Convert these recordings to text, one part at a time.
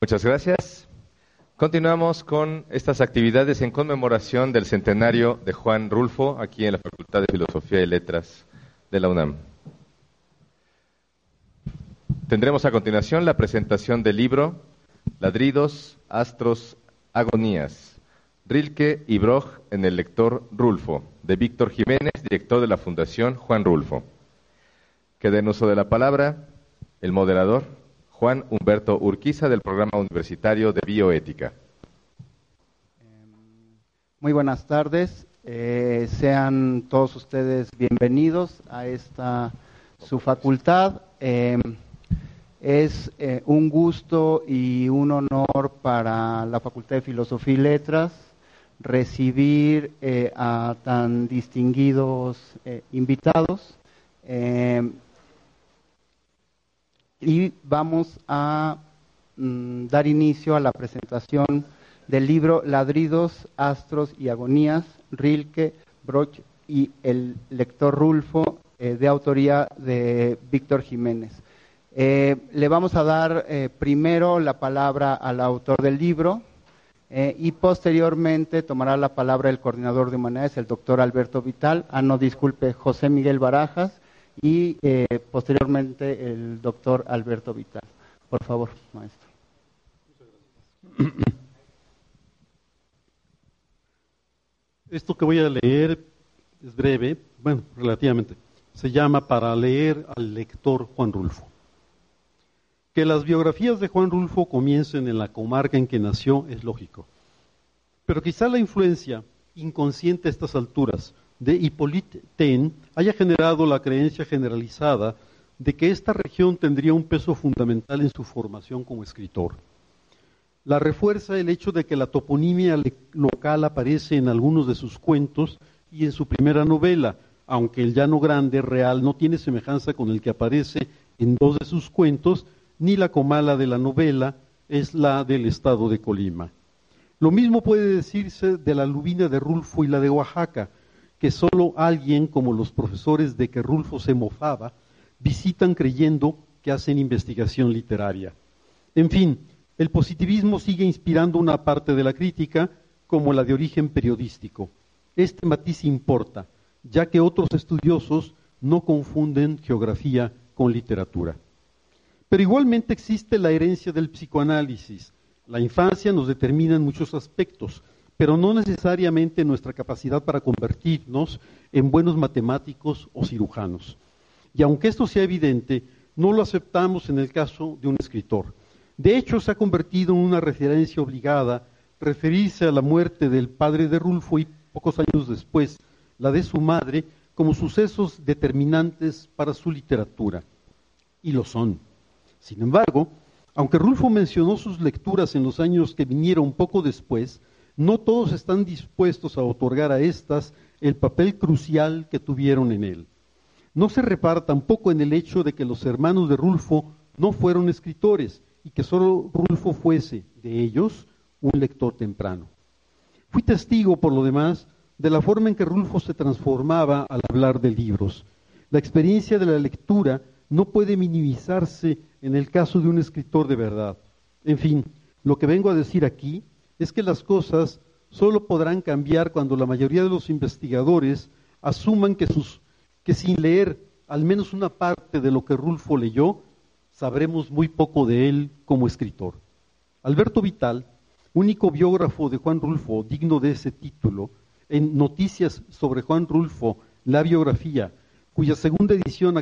Muchas gracias. Continuamos con estas actividades en conmemoración del centenario de Juan Rulfo aquí en la Facultad de Filosofía y Letras de la UNAM. Tendremos a continuación la presentación del libro Ladridos, Astros, Agonías, Rilke y Broch en el lector Rulfo, de Víctor Jiménez, director de la Fundación Juan Rulfo. Que den uso de la palabra el moderador Juan Humberto Urquiza del Programa Universitario de Bioética. Muy buenas tardes. Eh, sean todos ustedes bienvenidos a esta su facultad. Em, es eh, un gusto y un honor para la Facultad de Filosofía y Letras recibir eh, a tan distinguidos invitados. Y vamos a mm, dar inicio a la presentación del libro Ladridos, Astros y Agonías, Rilke, Broch y el lector Rulfo, eh, de autoría de Víctor Jiménez. Eh, le vamos a dar eh, primero la palabra al autor del libro y posteriormente tomará la palabra el coordinador de humanidades, el doctor Alberto Vital, ah no, disculpe, José Miguel Barajas, y eh, posteriormente el doctor Alberto Vital. Por favor, maestro. Esto que voy a leer es breve, bueno, relativamente. Se llama Para leer al lector Juan Rulfo. Que las biografías de Juan Rulfo comiencen en la comarca en que nació es lógico. Pero quizá la influencia inconsciente a estas alturas de Hippolyte Taine haya generado la creencia generalizada de que esta región tendría un peso fundamental en su formación como escritor. La refuerza el hecho de que la toponimia local aparece en algunos de sus cuentos y en su primera novela, aunque el llano grande real no tiene semejanza con el que aparece en dos de sus cuentos, ni la comala de la novela es la del estado de Colima. Lo mismo puede decirse de la lubina de Rulfo y la de Oaxaca, que solo alguien como los profesores de que Rulfo se mofaba visitan creyendo que hacen investigación literaria. En fin, el positivismo sigue inspirando una parte de la crítica como la de origen periodístico. Este matiz importa, ya que otros estudiosos no confunden geografía con literatura. Pero igualmente existe la herencia del psicoanálisis. La infancia nos determina en muchos aspectos, pero no necesariamente nuestra capacidad para convertirnos en buenos matemáticos o cirujanos. Y aunque esto sea evidente, no lo aceptamos en el caso de un escritor. De hecho, se ha convertido en una referencia obligada referirse a la muerte del padre de Rulfo y pocos años después la de su madre como sucesos determinantes para su literatura. Y lo son. Sin embargo, aunque Rulfo mencionó sus lecturas en los años que vinieron poco después, no todos están dispuestos a otorgar a éstas el papel crucial que tuvieron en él. No se repara tampoco en el hecho de que los hermanos de Rulfo no fueron escritores y que solo Rulfo fuese, de ellos, un lector temprano. Fui testigo, por lo demás, de la forma en que Rulfo se transformaba al hablar de libros. La experiencia de la lectura no puede minimizarse en el caso de un escritor de verdad. En fin, lo que vengo a decir aquí es que las cosas solo podrán cambiar cuando la mayoría de los investigadores asuman que, sus, que sin leer al menos una parte de lo que Rulfo leyó, sabremos muy poco de él como escritor. Alberto Vital, único biógrafo de Juan Rulfo digno de ese título, en Noticias sobre Juan Rulfo, la biografía, cuya segunda edición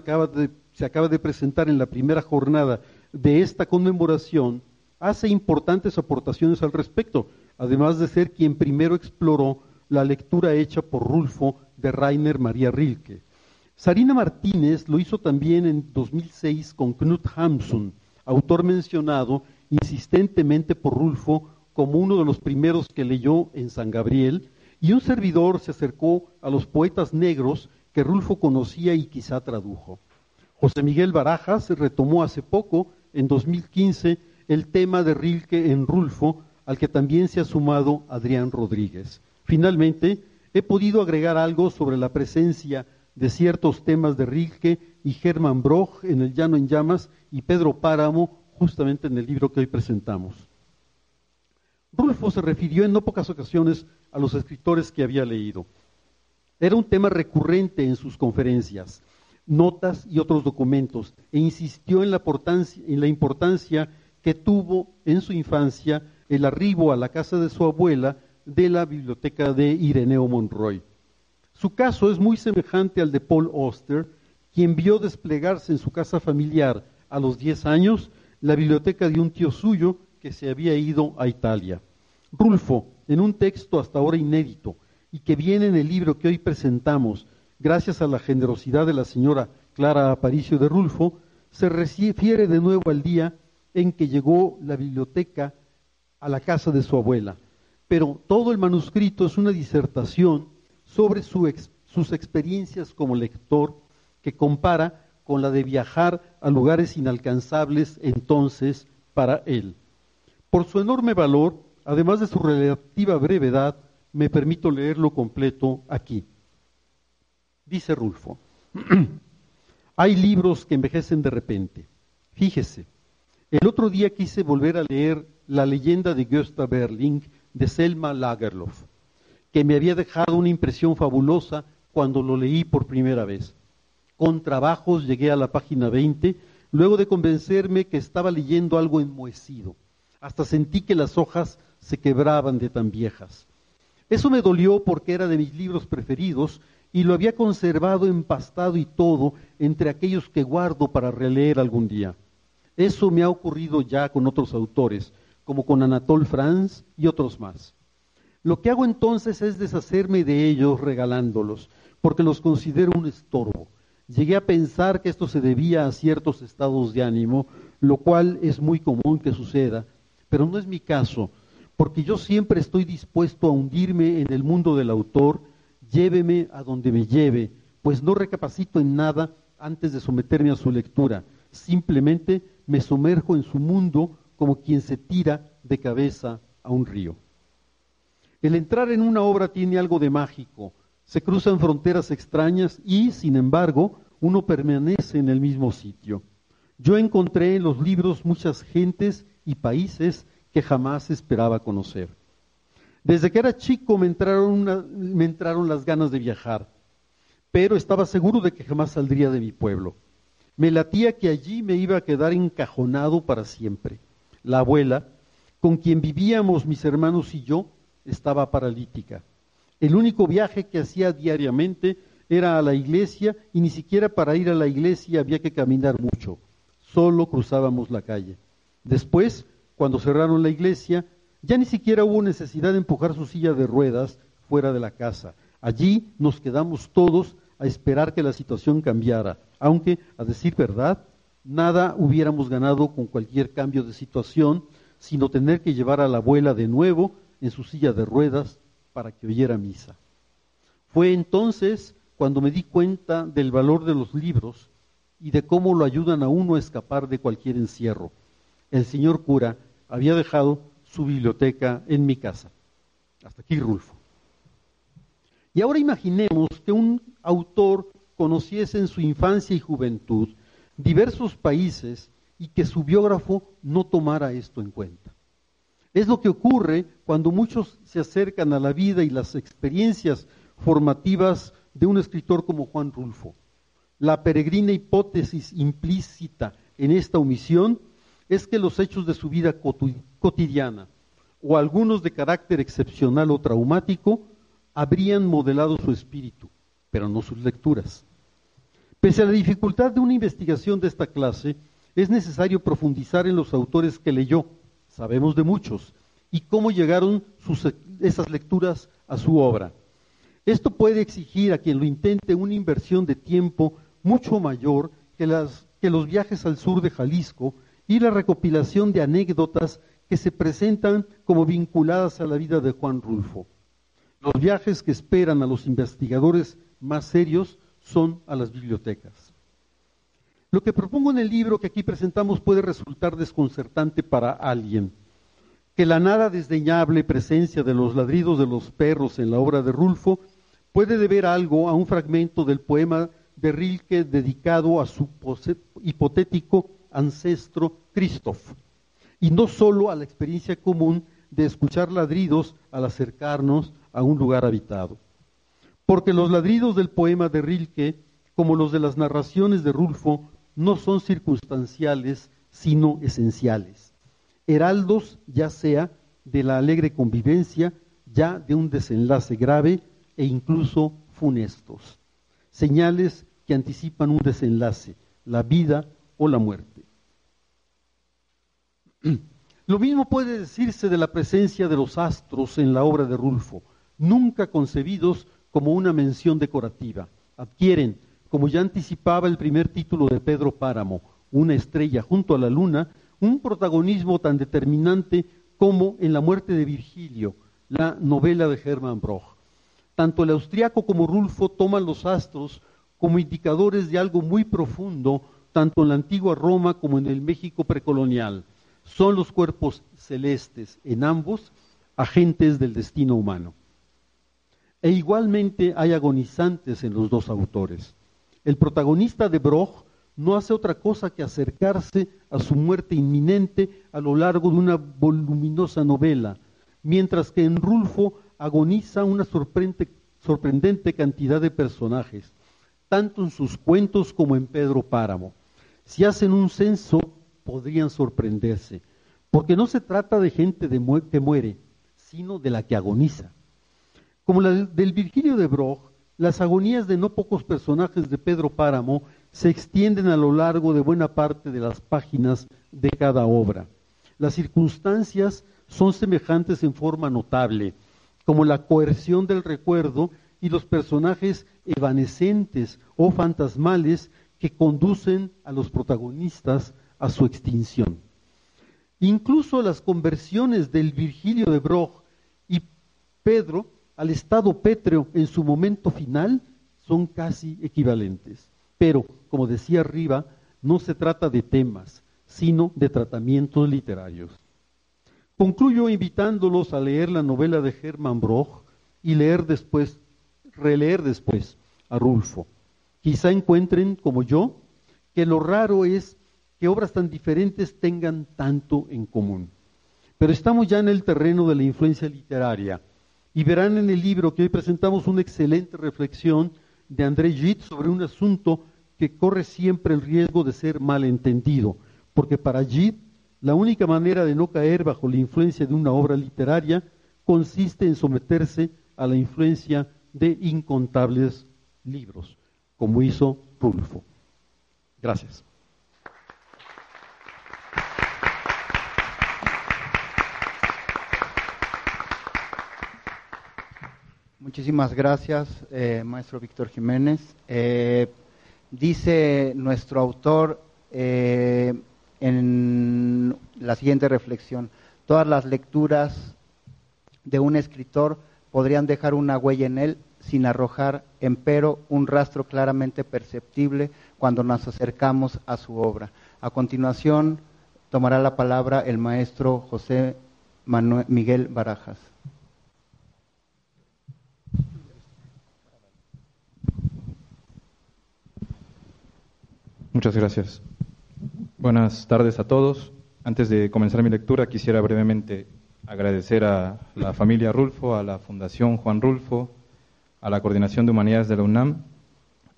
se acaba de presentar en la primera jornada de esta conmemoración, hace importantes aportaciones al respecto, además de ser quien primero exploró la lectura hecha por Rulfo de Rainer María Rilke. Sarina Martínez lo hizo también en 2006 con Knut Hamsun, autor mencionado insistentemente por Rulfo como uno de los primeros que leyó en San Gabriel, y un servidor se acercó a los poetas negros que Rulfo conocía y quizá tradujo. José Miguel Barajas retomó hace poco, en 2015, el tema de Rilke en Rulfo, al que también se ha sumado Adrián Rodríguez. Finalmente, he podido agregar algo sobre la presencia de ciertos temas de Rilke y Hermann Broch en El Llano en Llamas y Pedro Páramo justamente en el libro que hoy presentamos. Rulfo se refirió en no pocas ocasiones a los escritores que había leído. Era un tema recurrente en sus conferencias, notas y otros documentos, e insistió en la, en la importancia que tuvo en su infancia el arribo a la casa de su abuela de la biblioteca de Ireneo Monroy. Su caso es muy semejante al de Paul Auster, quien vio desplegarse en su casa familiar a los 10 años la biblioteca de un tío suyo que se había ido a Italia. Rulfo, en un texto hasta ahora inédito y que viene en el libro que hoy presentamos, gracias a la generosidad de la señora Clara Aparicio de Rulfo, se refiere de nuevo al día en que llegó la biblioteca a la casa de su abuela. Pero todo el manuscrito es una disertación sobre sus experiencias como lector que compara con la de viajar a lugares inalcanzables entonces para él. Por su enorme valor, además de su relativa brevedad, me permito leerlo completo aquí. Dice Rulfo, hay libros que envejecen de repente. Fíjese, el otro día quise volver a leer La leyenda de Gösta Berling de Selma Lagerlof que me había dejado una impresión fabulosa cuando lo leí por primera vez. Con trabajos llegué a la página 20, luego de convencerme que estaba leyendo algo enmohecido. Hasta sentí que las hojas se quebraban de tan viejas. Eso me dolió porque era de mis libros preferidos y lo había conservado empastado y todo entre aquellos que guardo para releer algún día. Eso me ha ocurrido ya con otros autores, como con Anatole France y otros más. Lo que hago entonces es deshacerme de ellos regalándolos, porque los considero un estorbo. Llegué a pensar que esto se debía a ciertos estados de ánimo, lo cual es muy común que suceda, pero no es mi caso, porque yo siempre estoy dispuesto a hundirme en el mundo del autor, lléveme a donde me lleve, pues no recapacito en nada antes de someterme a su lectura, simplemente me sumerjo en su mundo como quien se tira de cabeza a un río. El entrar en una obra tiene algo de mágico, se cruzan fronteras extrañas y, sin embargo, uno permanece en el mismo sitio. Yo encontré en los libros muchas gentes y países que jamás esperaba conocer. Desde que era chico me entraron, me entraron las ganas de viajar, pero estaba seguro de que jamás saldría de mi pueblo. Me latía que allí me iba a quedar encajonado para siempre. La abuela, con quien vivíamos mis hermanos y yo, estaba paralítica. El único viaje que hacía diariamente era a la iglesia y ni siquiera para ir a la iglesia había que caminar mucho, solo cruzábamos la calle. Después, cuando cerraron la iglesia, ya ni siquiera hubo necesidad de empujar su silla de ruedas fuera de la casa. Allí nos quedamos todos a esperar que la situación cambiara, aunque, a decir verdad, nada hubiéramos ganado con cualquier cambio de situación, sino tener que llevar a la abuela de nuevo en su silla de ruedas para que oyera misa. Fue entonces cuando me di cuenta del valor de los libros y de cómo lo ayudan a uno a escapar de cualquier encierro. El señor cura había dejado su biblioteca en mi casa. Hasta aquí Rulfo. Y ahora imaginemos que un autor conociese en su infancia y juventud diversos países y que su biógrafo no tomara esto en cuenta. Es lo que ocurre cuando muchos se acercan a la vida y las experiencias formativas de un escritor como Juan Rulfo. La peregrina hipótesis implícita en esta omisión es que los hechos de su vida cotidiana o algunos de carácter excepcional o traumático habrían modelado su espíritu, pero no sus lecturas. Pese a la dificultad de una investigación de esta clase, es necesario profundizar en los autores que leyó sabemos de muchos, y cómo llegaron esas lecturas a su obra. Esto puede exigir a quien lo intente una inversión de tiempo mucho mayor que, las, que los viajes al sur de Jalisco y la recopilación de anécdotas que se presentan como vinculadas a la vida de Juan Rulfo. Los viajes que esperan a los investigadores más serios son a las bibliotecas. Lo que propongo en el libro que aquí presentamos puede resultar desconcertante para alguien. Que la nada desdeñable presencia de los ladridos de los perros en la obra de Rulfo puede deber algo a un fragmento del poema de Rilke dedicado a su hipotético ancestro Christoph, y no solo a la experiencia común de escuchar ladridos al acercarnos a un lugar habitado. Porque los ladridos del poema de Rilke, como los de las narraciones de Rulfo, no son circunstanciales, sino esenciales. Heraldos ya sea de la alegre convivencia, ya de un desenlace grave e incluso funestos. Señales que anticipan un desenlace, la vida o la muerte. Lo mismo puede decirse de la presencia de los astros en la obra de Rulfo, nunca concebidos como una mención decorativa. Adquieren, como ya anticipaba el primer título de Pedro Páramo, una estrella junto a la luna, un protagonismo tan determinante como en La muerte de Virgilio, la novela de Hermann Broch. Tanto el austriaco como Rulfo toman los astros como indicadores de algo muy profundo, tanto en la antigua Roma como en el México precolonial. Son los cuerpos celestes en ambos agentes del destino humano. E igualmente hay agonizantes en los dos autores. El protagonista de Broch no hace otra cosa que acercarse a su muerte inminente a lo largo de una voluminosa novela, mientras que en Rulfo agoniza una sorprendente cantidad de personajes, tanto en sus cuentos como en Pedro Páramo. Si hacen un censo, podrían sorprenderse, porque no se trata de gente que muere, sino de la que agoniza. Como la del Virgilio de Broch, las agonías de no pocos personajes de Pedro Páramo se extienden a lo largo de buena parte de las páginas de cada obra. Las circunstancias son semejantes en forma notable, como la coerción del recuerdo y los personajes evanescentes o fantasmales que conducen a los protagonistas a su extinción. Incluso las conversiones del Virgilio de Broch y Pedro al estado pétreo en su momento final son casi equivalentes. Pero, como decía arriba, no se trata de temas, sino de tratamientos literarios. Concluyo invitándolos a leer la novela de Hermann Broch y leer después, releer después a Rulfo. Quizá encuentren, como yo, que lo raro es que obras tan diferentes tengan tanto en común. Pero estamos ya en el terreno de la influencia literaria y verán en el libro que hoy presentamos una excelente reflexión de André Gide sobre un asunto que corre siempre el riesgo de ser malentendido, porque para Gide la única manera de no caer bajo la influencia de una obra literaria consiste en someterse a la influencia de incontables libros, como hizo Rulfo. Gracias. Muchísimas gracias, eh, maestro Víctor Jiménez. Eh, dice nuestro autor eh, en la siguiente reflexión, todas las lecturas de un escritor podrían dejar una huella en él sin arrojar, empero, un rastro claramente perceptible cuando nos acercamos a su obra. A continuación, tomará la palabra el maestro José Manuel Miguel Barajas. Muchas gracias. Buenas tardes a todos. Antes de comenzar mi lectura, quisiera brevemente agradecer a la familia Rulfo, a la Fundación Juan Rulfo, a la Coordinación de Humanidades de la UNAM,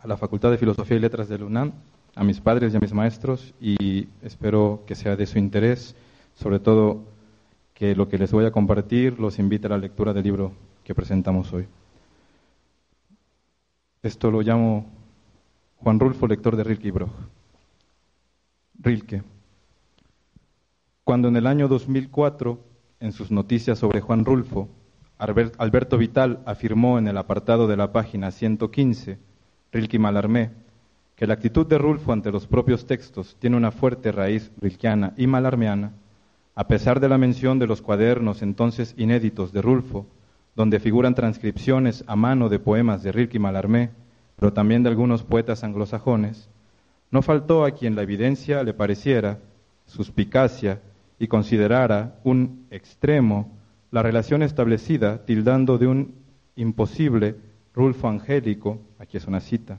a la Facultad de Filosofía y Letras de la UNAM, a mis padres y a mis maestros y espero que sea de su interés, sobre todo que lo que les voy a compartir los invite a la lectura del libro que presentamos hoy. Esto lo llamo Juan Rulfo, lector de Rilke y Broch. Rilke. Cuando en el año 2004, en sus noticias sobre Juan Rulfo, Alberto Vital afirmó en el apartado de la página 115, Rilke Malarmé, que la actitud de Rulfo ante los propios textos tiene una fuerte raíz rilkiana y malarmeana, a pesar de la mención de los cuadernos entonces inéditos de Rulfo, donde figuran transcripciones a mano de poemas de Rilke y Malarmé, pero también de algunos poetas anglosajones, no faltó a quien la evidencia le pareciera suspicacia y considerara un extremo la relación establecida, tildando de un imposible Rulfo angélico, aquí es una cita,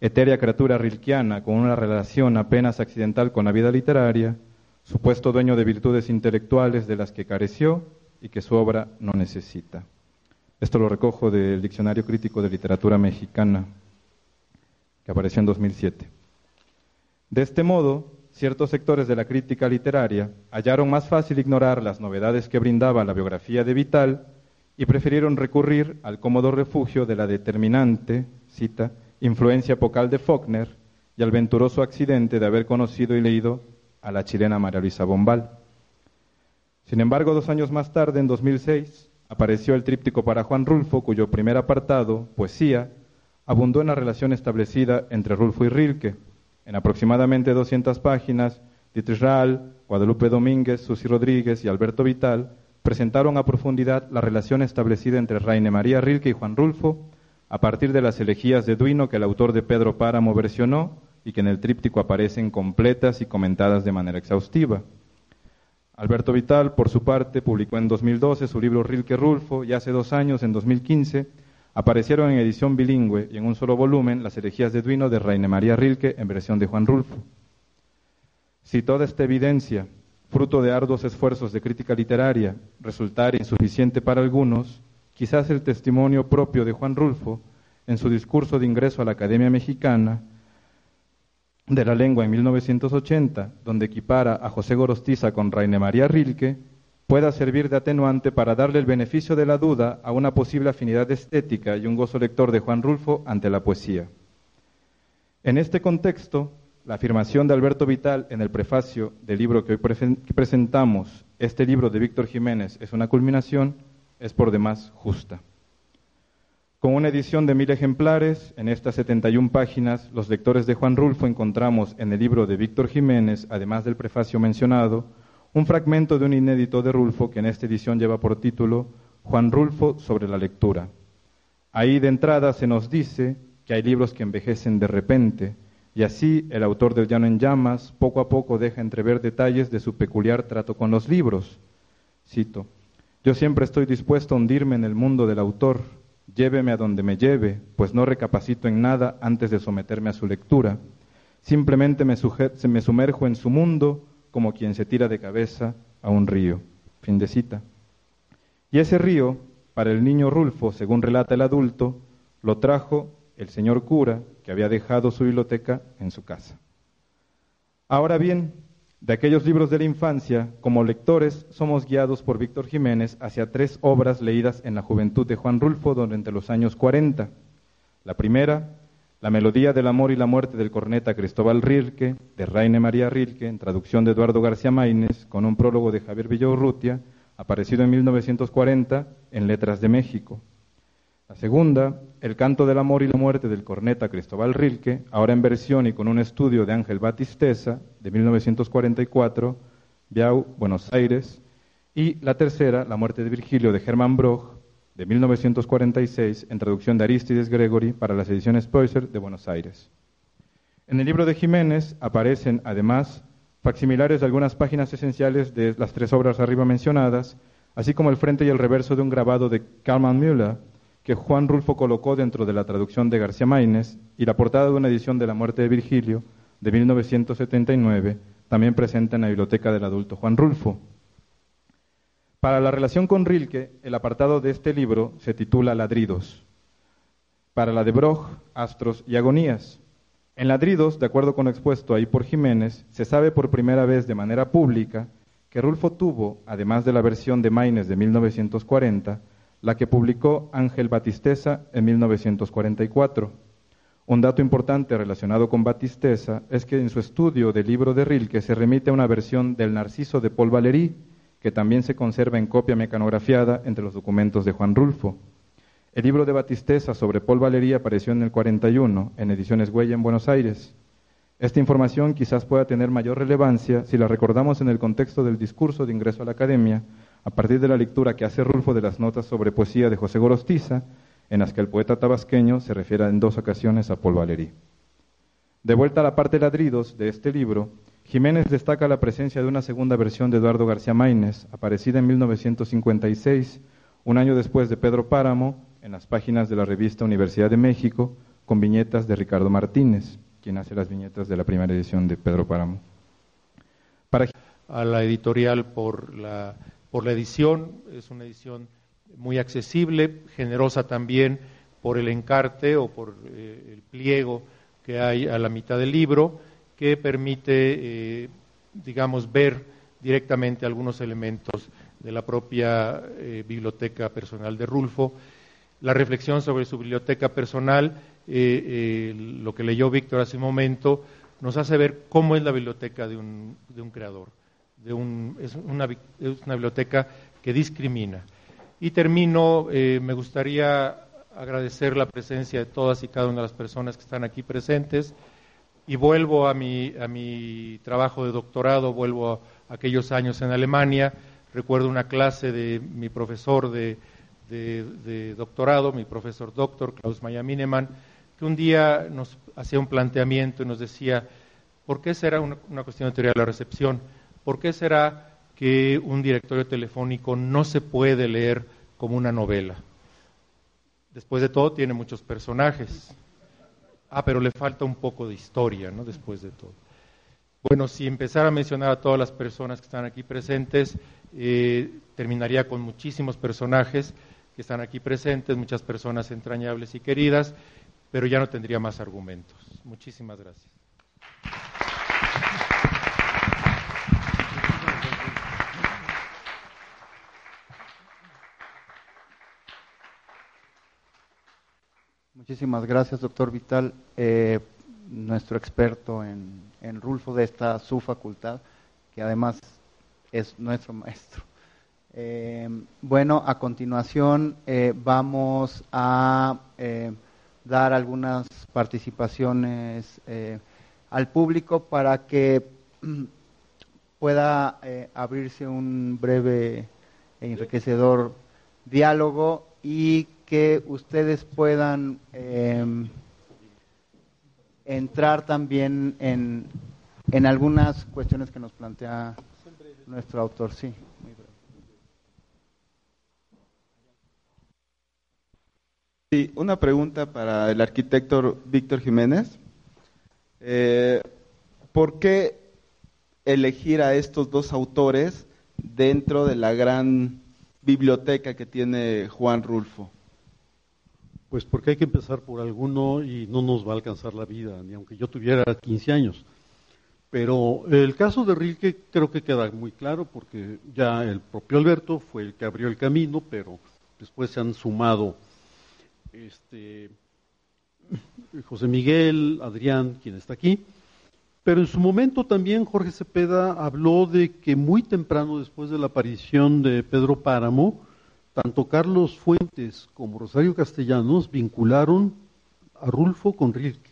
etérea criatura rilkiana con una relación apenas accidental con la vida literaria, supuesto dueño de virtudes intelectuales de las que careció y que su obra no necesita. Esto lo recojo del Diccionario Crítico de Literatura Mexicana, que apareció en 2007. De este modo, ciertos sectores de la crítica literaria hallaron más fácil ignorar las novedades que brindaba la biografía de Vital y prefirieron recurrir al cómodo refugio de la determinante, cita, influencia apocal de Faulkner y al venturoso accidente de haber conocido y leído a la chilena María Luisa Bombal. Sin embargo, dos años más tarde, en 2006, apareció el tríptico para Juan Rulfo, cuyo primer apartado, Poesía, abundó en la relación establecida entre Rulfo y Rilke, en aproximadamente 200 páginas, Dietrich Rahl, Guadalupe Domínguez, Susi Rodríguez y Alberto Vital presentaron a profundidad la relación establecida entre Raine María Rilke y Juan Rulfo a partir de las elegías de Duino que el autor de Pedro Páramo versionó y que en el tríptico aparecen completas y comentadas de manera exhaustiva. Alberto Vital, por su parte, publicó en 2012 su libro Rilke Rulfo y hace dos años, en 2015, Aparecieron en edición bilingüe y en un solo volumen las herejías de Duino de Reine María Rilke en versión de Juan Rulfo. Si toda esta evidencia, fruto de arduos esfuerzos de crítica literaria, resultara insuficiente para algunos, quizás el testimonio propio de Juan Rulfo, en su discurso de ingreso a la Academia Mexicana de la Lengua en 1980, donde equipara a José Gorostiza con Reine María Rilke, pueda servir de atenuante para darle el beneficio de la duda a una posible afinidad estética y un gozo lector de Juan Rulfo ante la poesía. En este contexto, la afirmación de Alberto Vital en el prefacio del libro que hoy presentamos, este libro de Víctor Jiménez es una culminación, es por demás justa. Con una edición de mil ejemplares, en estas 71 páginas, los lectores de Juan Rulfo encontramos en el libro de Víctor Jiménez, además del prefacio mencionado, un fragmento de un inédito de Rulfo que en esta edición lleva por título Juan Rulfo sobre la lectura. Ahí de entrada se nos dice que hay libros que envejecen de repente, y así el autor del Llano en Llamas poco a poco deja entrever detalles de su peculiar trato con los libros. Cito, yo siempre estoy dispuesto a hundirme en el mundo del autor, lléveme a donde me lleve, pues no recapacito en nada antes de someterme a su lectura. Simplemente me, me sumerjo en su mundo, como quien se tira de cabeza a un río. Fin de cita. Y ese río, para el niño Rulfo, según relata el adulto, lo trajo el señor cura que había dejado su biblioteca en su casa. Ahora bien, de aquellos libros de la infancia, como lectores somos guiados por Víctor Jiménez hacia tres obras leídas en la juventud de Juan Rulfo durante los años 40. La primera, la melodía del amor y la muerte del corneta Cristóbal Rilke, de Raine María Rilke, en traducción de Eduardo García Maínez, con un prólogo de Javier Villaurrutia, aparecido en 1940 en Letras de México. La segunda, El canto del amor y la muerte del corneta Cristóbal Rilke, ahora en versión y con un estudio de Ángel Batisteza, de 1944, Biau, Buenos Aires. Y la tercera, La muerte de Virgilio, de Germán Broch, de 1946 en traducción de Aristides Gregory para las ediciones Poisser de Buenos Aires. En el libro de Jiménez aparecen además facsimilares de algunas páginas esenciales de las tres obras arriba mencionadas, así como el frente y el reverso de un grabado de Kalman Müller que Juan Rulfo colocó dentro de la traducción de García Maínez y la portada de una edición de La muerte de Virgilio de 1979, también presente en la biblioteca del adulto Juan Rulfo. Para la relación con Rilke, el apartado de este libro se titula Ladridos. Para la de Broch, Astros y Agonías. En Ladridos, de acuerdo con expuesto ahí por Jiménez, se sabe por primera vez de manera pública que Rulfo tuvo, además de la versión de Maines de 1940, la que publicó Ángel Batisteza en 1944. Un dato importante relacionado con Batisteza es que en su estudio del libro de Rilke se remite a una versión del Narciso de Paul Valéry, que también se conserva en copia mecanografiada entre los documentos de Juan Rulfo. El libro de Batisteza sobre Paul Valéry apareció en el 41, en ediciones Huella en Buenos Aires. Esta información quizás pueda tener mayor relevancia si la recordamos en el contexto del discurso de ingreso a la academia, a partir de la lectura que hace Rulfo de las notas sobre poesía de José Gorostiza, en las que el poeta tabasqueño se refiere en dos ocasiones a Paul Valéry. De vuelta a la parte ladridos de este libro, Jiménez destaca la presencia de una segunda versión de Eduardo García Maínez, aparecida en 1956, un año después de Pedro Páramo, en las páginas de la revista Universidad de México, con viñetas de Ricardo Martínez, quien hace las viñetas de la primera edición de Pedro Páramo. Para... A la editorial por la, por la edición, es una edición muy accesible, generosa también por el encarte o por eh, el pliego que hay a la mitad del libro que permite, eh, digamos, ver directamente algunos elementos de la propia eh, biblioteca personal de Rulfo. La reflexión sobre su biblioteca personal, eh, lo que leyó Víctor hace un momento, nos hace ver cómo es la biblioteca de un, de un creador. De un, es, una, es, una, biblioteca que discrimina. Y termino, me gustaría agradecer la presencia de todas y cada una de las personas que están aquí presentes y vuelvo a mi, a mi trabajo de doctorado, vuelvo a aquellos años en Alemania, recuerdo una clase de mi profesor de, doctorado, mi profesor doctor, Klaus Maya Minemann, que un día nos hacía un planteamiento y nos decía, ¿por qué será una, una cuestión de teoría de la recepción? ¿Por qué será que un directorio telefónico no se puede leer como una novela? Después de todo, tiene muchos personajes Ah, pero le falta un poco de historia, ¿no? Después de todo. Bueno, si empezara a mencionar a todas las personas que están aquí presentes, eh, terminaría con muchísimos personajes que están aquí presentes, muchas personas entrañables y queridas, pero ya no tendría más argumentos. Muchísimas gracias. Muchísimas gracias, doctor Vital, eh, nuestro experto en, en, Rulfo de esta su facultad, que además es nuestro maestro. Eh, bueno, a continuación eh, vamos a eh, dar algunas participaciones al público para que pueda eh, abrirse un breve e enriquecedor diálogo y que ustedes puedan eh, entrar también en, en, algunas cuestiones que nos plantea nuestro autor. Sí, Sí, una pregunta para el arquitecto Víctor Jiménez. Eh, ¿Por qué elegir a estos dos autores dentro de la gran biblioteca que tiene Juan Rulfo? Pues porque hay que empezar por alguno y no nos va a alcanzar la vida, ni aunque yo tuviera 15 años. Pero el caso de Rilke creo que queda muy claro porque ya el propio Alberto fue el que abrió el camino, pero después se han sumado este, José Miguel, Adrián, quien está aquí. Pero en su momento también Jorge Cepeda habló de que muy temprano después de la aparición de Pedro Páramo, tanto Carlos Fuentes como Rosario Castellanos vincularon a Rulfo con Rilke.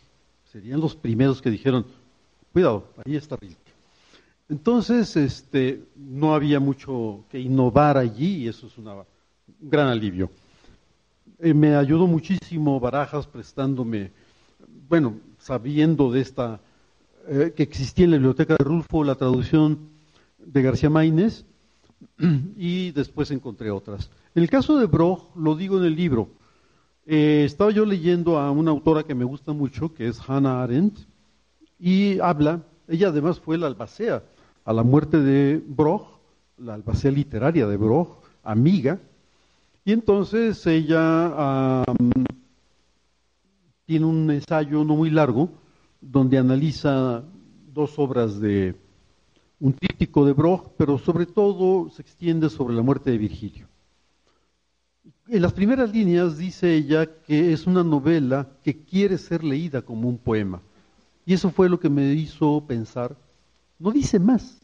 Serían los primeros que dijeron, cuidado, ahí está Rilke. Entonces, este, no había mucho que innovar allí y eso es un gran alivio. Eh, me ayudó muchísimo Barajas prestándome, bueno, sabiendo de esta, eh, que existía en la biblioteca de Rulfo la traducción de García Maínez y después encontré otras. En el caso de Broch, lo digo en el libro, eh, estaba yo leyendo a una autora que me gusta mucho, que es Hannah Arendt, y habla, ella además fue la albacea a la muerte de Broch, la albacea literaria de Broch, amiga, y entonces ella tiene un ensayo no muy largo donde analiza dos obras de un tríptico de Broch, pero sobre todo se extiende sobre la muerte de Virgilio. En las primeras líneas dice ella que es una novela que quiere ser leída como un poema. Y eso fue lo que me hizo pensar, no dice más,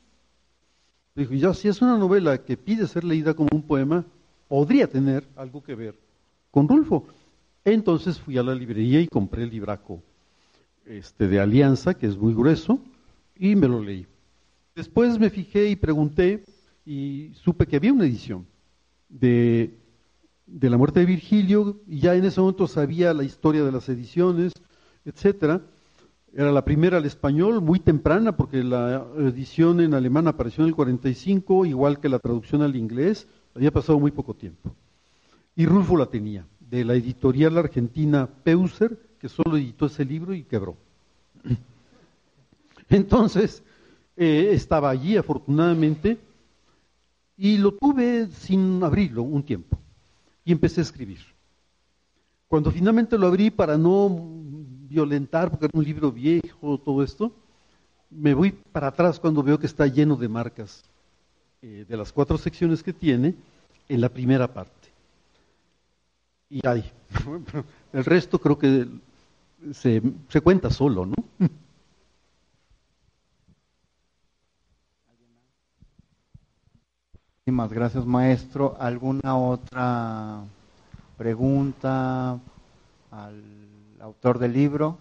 Dijo, ya si es una novela que pide ser leída como un poema, podría tener algo que ver con Rulfo. Entonces fui a la librería y compré el libraco este, de Alianza, que es muy grueso, y me lo leí. Después me fijé y pregunté y supe que había una edición de, de la muerte de Virgilio, y ya en ese momento sabía la historia de las ediciones, etcétera. Era la primera al español, muy temprana, porque la edición en alemán apareció en el 45, igual que la traducción al inglés, había pasado muy poco tiempo. Y Rulfo la tenía, de la editorial argentina Peuser, que solo editó ese libro y quebró. Entonces, eh, estaba allí afortunadamente y lo tuve sin abrirlo un tiempo y empecé a escribir. Cuando finalmente lo abrí para no violentar, porque era un libro viejo, todo esto, me voy para atrás cuando veo que está lleno de marcas eh, de las cuatro secciones que tiene en la primera parte. Y ahí, el resto creo que se, se cuenta solo, ¿no? Gracias, maestro. ¿Alguna otra pregunta al autor del libro?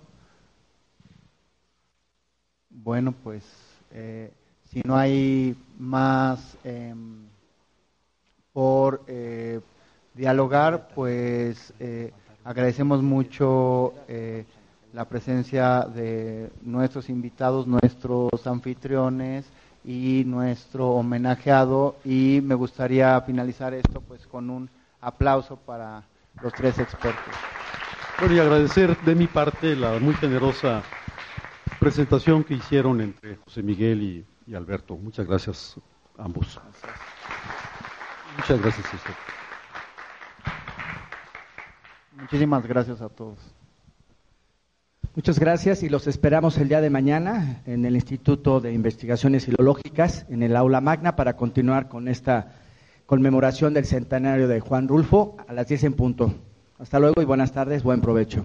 Bueno, pues eh, si no hay más eh, por eh, dialogar, pues eh, agradecemos mucho la presencia de nuestros invitados, nuestros anfitriones y nuestro homenajeado y me gustaría finalizar esto pues con un aplauso para los tres expertos. Bueno, y agradecer de mi parte la muy generosa presentación que hicieron entre José Miguel y, y Alberto. Muchas gracias a ambos. Muchas gracias a usted. Muchísimas gracias a todos. Muchas gracias y los esperamos el día de mañana en el Instituto de Investigaciones Filológicas, en el aula magna, para continuar con esta conmemoración del centenario de Juan Rulfo a las 10 en punto. Hasta luego y buenas tardes, buen provecho.